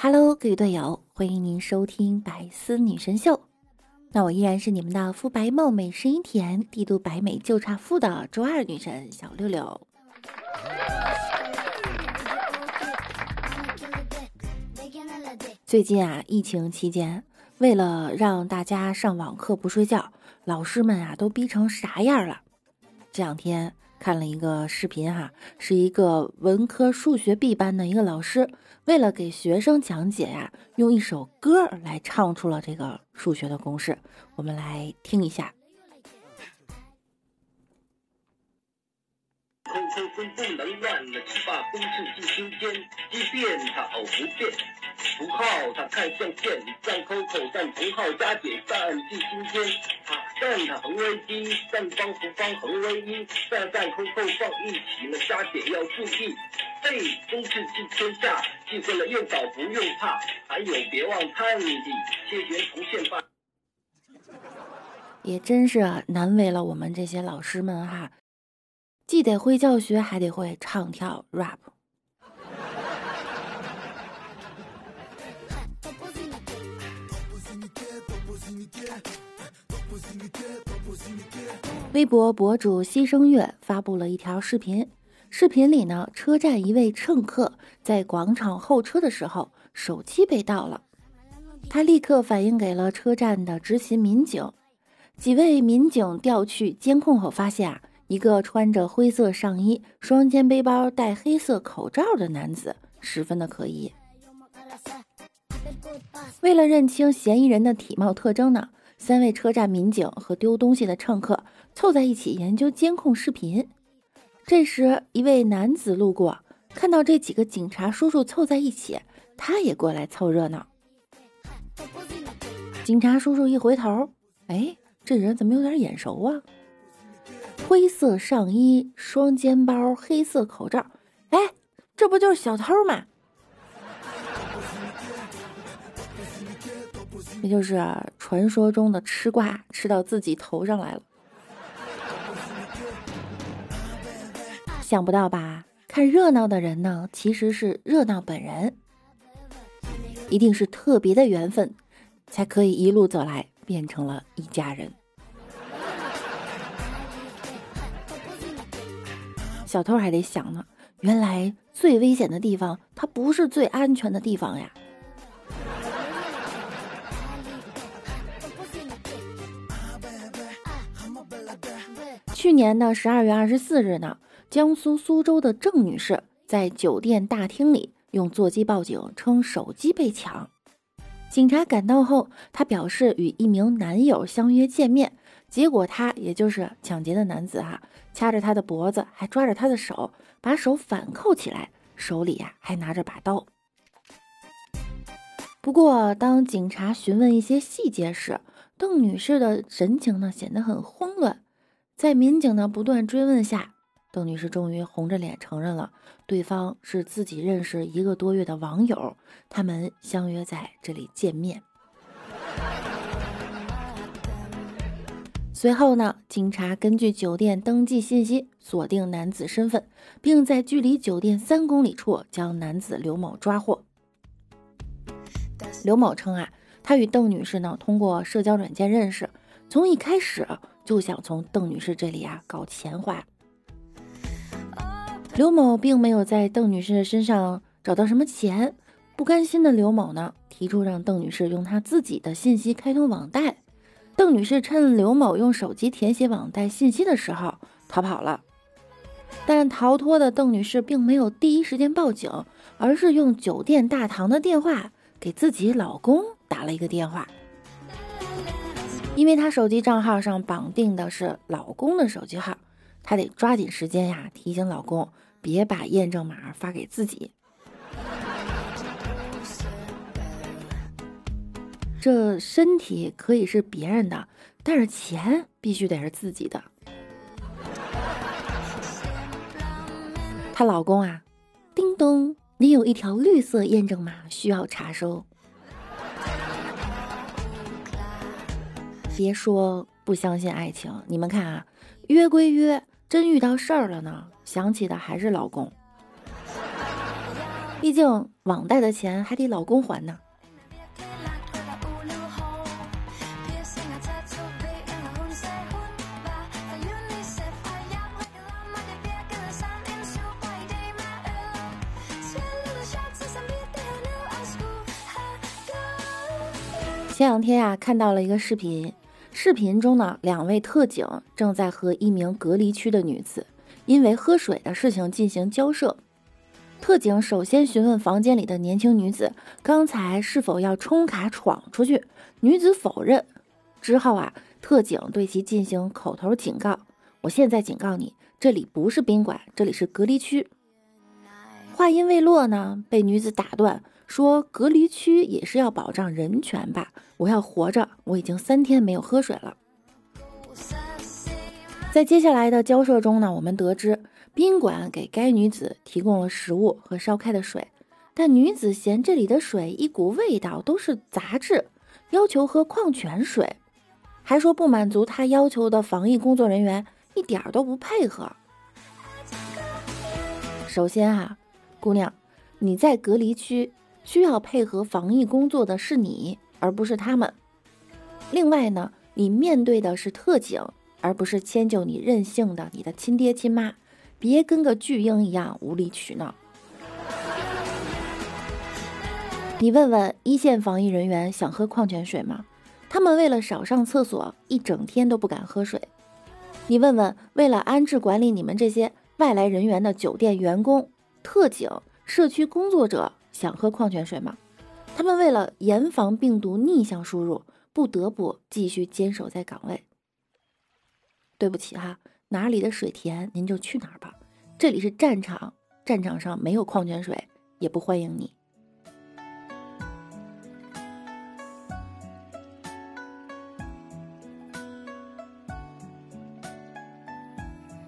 Hello，各位队友，欢迎您收听百思女神秀。那我依然是你们的肤白貌美、声音甜、帝都白美就差富的周二女神小六六。最近啊，疫情期间，为了让大家上网课不睡觉，老师们啊都逼成啥样了？这两天看了一个视频哈，是一个文科数学 B 班的一个老师，为了给学生讲解呀，用一首歌来唱出了这个数学的公式。我们来听一下。不能乱了，只把公式记心间，即便它偶不变，符号它看象限，让扣口占同号加减占记心间，啊，占它恒为一，占方符方恒为一，占占扣扣放一起了，加减要注意，背公式记天下，记会了用早不用怕，还有别忘看底，切圆图现吧。也真是难为了我们这些老师们哈。既得会教学，还得会唱跳 rap。微博博主牺牲月发布了一条视频，视频里呢，车站一位乘客在广场候车的时候，手机被盗了，他立刻反映给了车站的执勤民警，几位民警调取监控后发现啊。一个穿着灰色上衣、双肩背包、戴黑色口罩的男子，十分的可疑。为了认清嫌疑人的体貌特征呢，三位车站民警和丢东西的乘客凑在一起研究监控视频。这时，一位男子路过，看到这几个警察叔叔凑在一起，他也过来凑热闹。警察叔叔一回头，哎，这人怎么有点眼熟啊？灰色上衣、双肩包、黑色口罩，哎，这不就是小偷吗？也就是传说中的吃瓜吃到自己头上来了。想不到吧？看热闹的人呢，其实是热闹本人。一定是特别的缘分，才可以一路走来变成了一家人。小偷还得想呢，原来最危险的地方，它不是最安全的地方呀。去年的十二月二十四日呢，江苏苏州的郑女士在酒店大厅里用座机报警，称手机被抢。警察赶到后，她表示与一名男友相约见面。结果他也就是抢劫的男子哈，掐着他的脖子，还抓着他的手，把手反扣起来，手里呀还拿着把刀。不过当警察询问一些细节时，邓女士的神情呢显得很慌乱。在民警的不断追问下，邓女士终于红着脸承认了，对方是自己认识一个多月的网友，他们相约在这里见面。随后呢，警察根据酒店登记信息锁定男子身份，并在距离酒店三公里处将男子刘某抓获。刘某称啊，他与邓女士呢通过社交软件认识，从一开始就想从邓女士这里啊搞钱花。刘某并没有在邓女士身上找到什么钱，不甘心的刘某呢提出让邓女士用他自己的信息开通网贷。邓女士趁刘某用手机填写网贷信息的时候逃跑了，但逃脱的邓女士并没有第一时间报警，而是用酒店大堂的电话给自己老公打了一个电话，因为她手机账号上绑定的是老公的手机号，她得抓紧时间呀，提醒老公别把验证码发给自己。这身体可以是别人的，但是钱必须得是自己的。她老公啊，叮咚，你有一条绿色验证码需要查收。别说不相信爱情，你们看啊，约归约，真遇到事儿了呢，想起的还是老公。毕竟网贷的钱还得老公还呢。前两天呀，看到了一个视频，视频中呢，两位特警正在和一名隔离区的女子因为喝水的事情进行交涉。特警首先询问房间里的年轻女子，刚才是否要冲卡闯出去？女子否认。之后啊，特警对其进行口头警告：“我现在警告你，这里不是宾馆，这里是隔离区。”话音未落呢，被女子打断。说隔离区也是要保障人权吧？我要活着，我已经三天没有喝水了。在接下来的交涉中呢，我们得知宾馆给该女子提供了食物和烧开的水，但女子嫌这里的水一股味道，都是杂质，要求喝矿泉水，还说不满足她要求的防疫工作人员一点都不配合。首先哈，姑娘，你在隔离区。需要配合防疫工作的是你，而不是他们。另外呢，你面对的是特警，而不是迁就你任性的你的亲爹亲妈。别跟个巨婴一样无理取闹。你问问一线防疫人员想喝矿泉水吗？他们为了少上厕所，一整天都不敢喝水。你问问为了安置管理你们这些外来人员的酒店员工、特警、社区工作者。想喝矿泉水吗？他们为了严防病毒逆向输入，不得不继续坚守在岗位。对不起哈，哪里的水甜您就去哪儿吧。这里是战场，战场上没有矿泉水，也不欢迎你。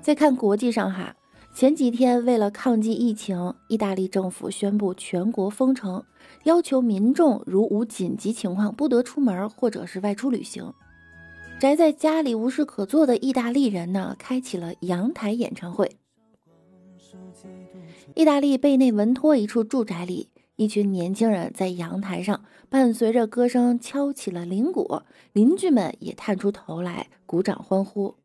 再看国际上哈。前几天，为了抗击疫情，意大利政府宣布全国封城，要求民众如无紧急情况不得出门或者是外出旅行。宅在家里无事可做的意大利人呢，开启了阳台演唱会。意大利贝内文托一处住宅里，一群年轻人在阳台上伴随着歌声敲起了铃鼓，邻居们也探出头来鼓掌欢呼。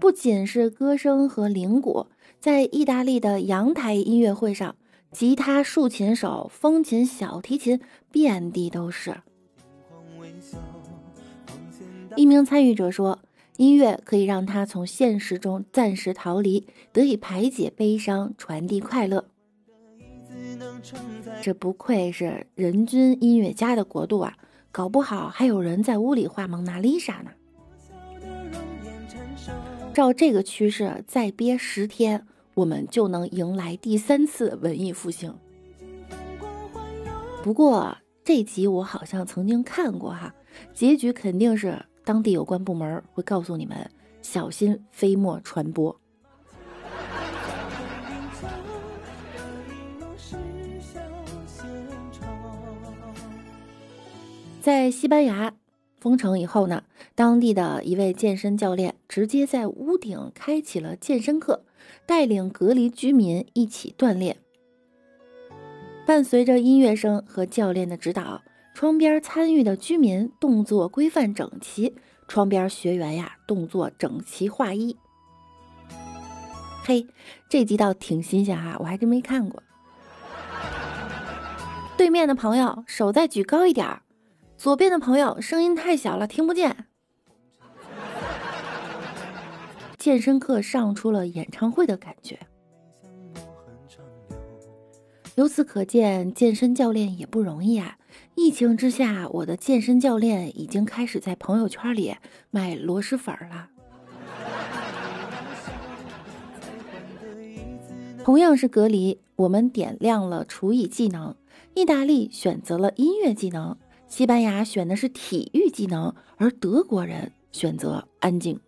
不仅是歌声和铃鼓，在意大利的阳台音乐会上，吉他、竖琴手、风琴、小提琴遍地都是。一名参与者说：“音乐可以让他从现实中暂时逃离，得以排解悲伤，传递快乐。”这不愧是人均音乐家的国度啊！搞不好还有人在屋里画蒙娜丽莎呢。照这个趋势，再憋十天，我们就能迎来第三次文艺复兴。不过这集我好像曾经看过哈，结局肯定是当地有关部门会告诉你们小心飞沫传播。在西班牙。封城以后呢，当地的一位健身教练直接在屋顶开启了健身课，带领隔离居民一起锻炼。伴随着音乐声和教练的指导，窗边参与的居民动作规范整齐，窗边学员呀动作整齐划一。嘿，这集倒挺新鲜哈，我还真没看过。对面的朋友手再举高一点儿。左边的朋友声音太小了，听不见。健身课上出了演唱会的感觉。由此可见，健身教练也不容易啊！疫情之下，我的健身教练已经开始在朋友圈里卖螺蛳粉了。同样是隔离，我们点亮了厨艺技能，意大利选择了音乐技能。西班牙选的是体育技能，而德国人选择安静。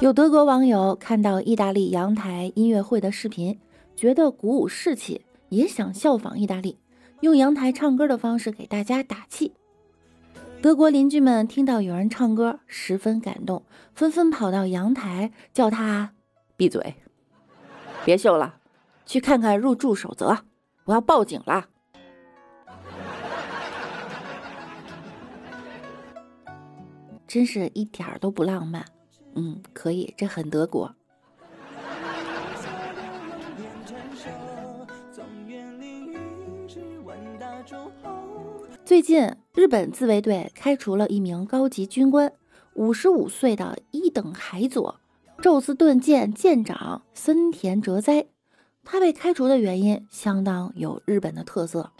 有德国网友看到意大利阳台音乐会的视频，觉得鼓舞士气，也想效仿意大利，用阳台唱歌的方式给大家打气。德国邻居们听到有人唱歌，十分感动，纷纷跑到阳台叫他闭嘴，别秀了，去看看入住守则，我要报警了。真是一点儿都不浪漫。嗯，可以，这很德国。最近，日本自卫队开除了一名高级军官，五十五岁的一等海佐宙斯盾舰舰长森田哲哉。他被开除的原因相当有日本的特色。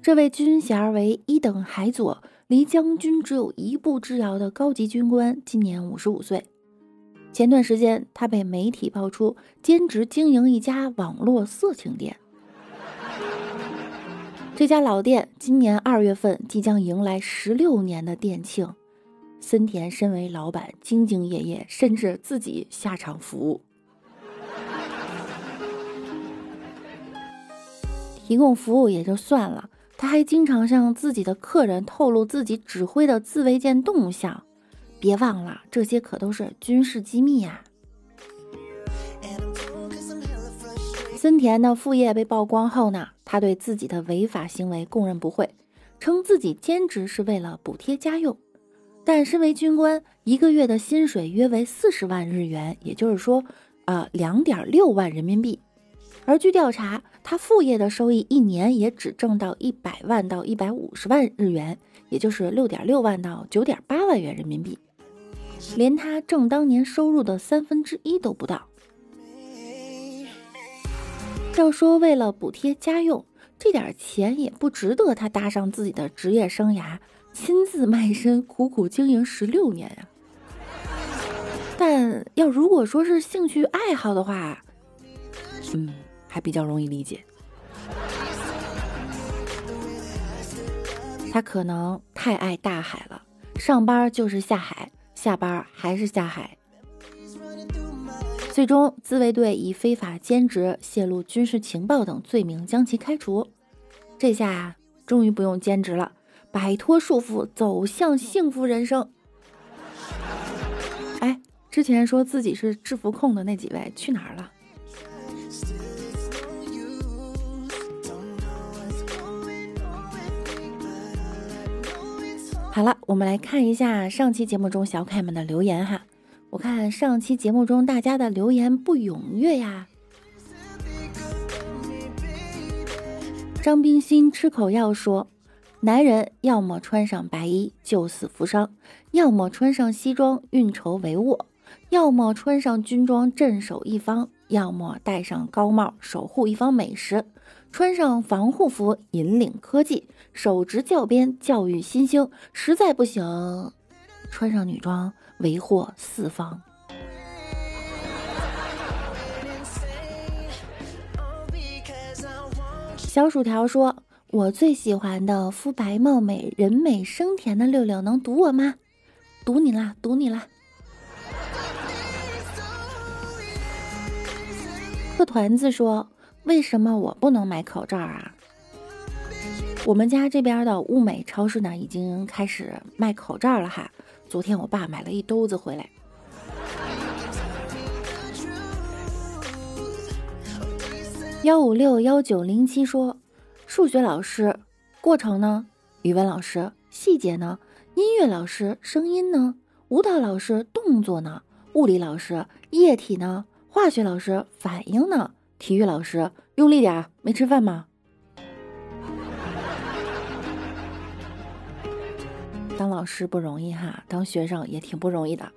这位军衔为一等海佐，离将军只有一步之遥的高级军官，今年五十五岁。前段时间，他被媒体爆出兼职经营一家网络色情店。这家老店今年二月份即将迎来十六年的店庆，森田身为老板，兢兢业业，甚至自己下场服务，提供服务也就算了，他还经常向自己的客人透露自己指挥的自卫舰动向，别忘了，这些可都是军事机密呀。森田的副业被曝光后呢，他对自己的违法行为供认不讳，称自己兼职是为了补贴家用。但身为军官，一个月的薪水约为四十万日元，也就是说，呃，两点六万人民币。而据调查，他副业的收益一年也只挣到一百万到一百五十万日元，也就是六点六万到九点八万元人民币，连他挣当年收入的三分之一都不到。要说为了补贴家用，这点钱也不值得他搭上自己的职业生涯，亲自卖身苦苦经营十六年呀。但要如果说是兴趣爱好的话，嗯，还比较容易理解。他可能太爱大海了，上班就是下海，下班还是下海。最终，自卫队以非法兼职、泄露军事情报等罪名将其开除。这下终于不用兼职了，摆脱束缚，走向幸福人生。哎，之前说自己是制服控的那几位去哪儿了？好了，我们来看一下上期节目中小可爱们的留言哈。我看上期节目中大家的留言不踊跃呀。张冰心吃口药说：“男人要么穿上白衣救死扶伤，要么穿上西装运筹帷幄，要么穿上军装镇守一方，要么戴上高帽守护一方美食，穿上防护服引领科技，手执教鞭教育新兴。实在不行，穿上女装。”为祸四方。小薯条说：“我最喜欢的肤白貌美、人美声甜的六六，能赌我吗？赌你啦，赌你啦！”贺团子说：“为什么我不能买口罩啊？”我们家这边的物美超市呢，已经开始卖口罩了哈。昨天我爸买了一兜子回来。幺五六幺九零七说：“数学老师，过程呢？语文老师，细节呢？音乐老师，声音呢？舞蹈老师，动作呢？物理老师，液体呢？化学老师，反应呢？体育老师，用力点，没吃饭吗？”当老师不容易哈，当学生也挺不容易的。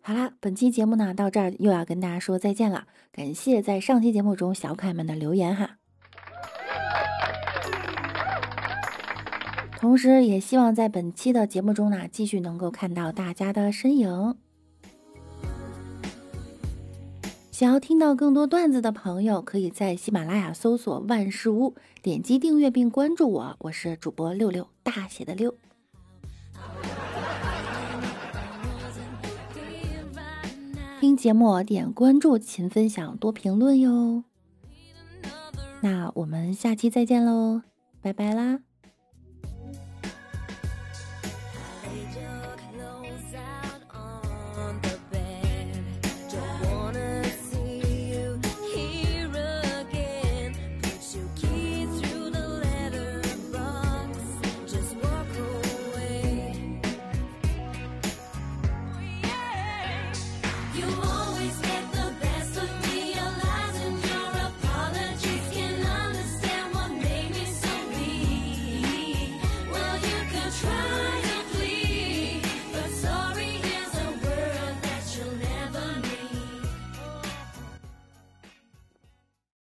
好啦，本期节目呢到这儿又要跟大家说再见了。感谢在上期节目中小可爱们的留言哈，同时也希望在本期的节目中呢继续能够看到大家的身影。想要听到更多段子的朋友，可以在喜马拉雅搜索“万事屋”，点击订阅并关注我。我是主播六六，大写的六。听节目点关注，勤分享，多评论哟。那我们下期再见喽，拜拜啦。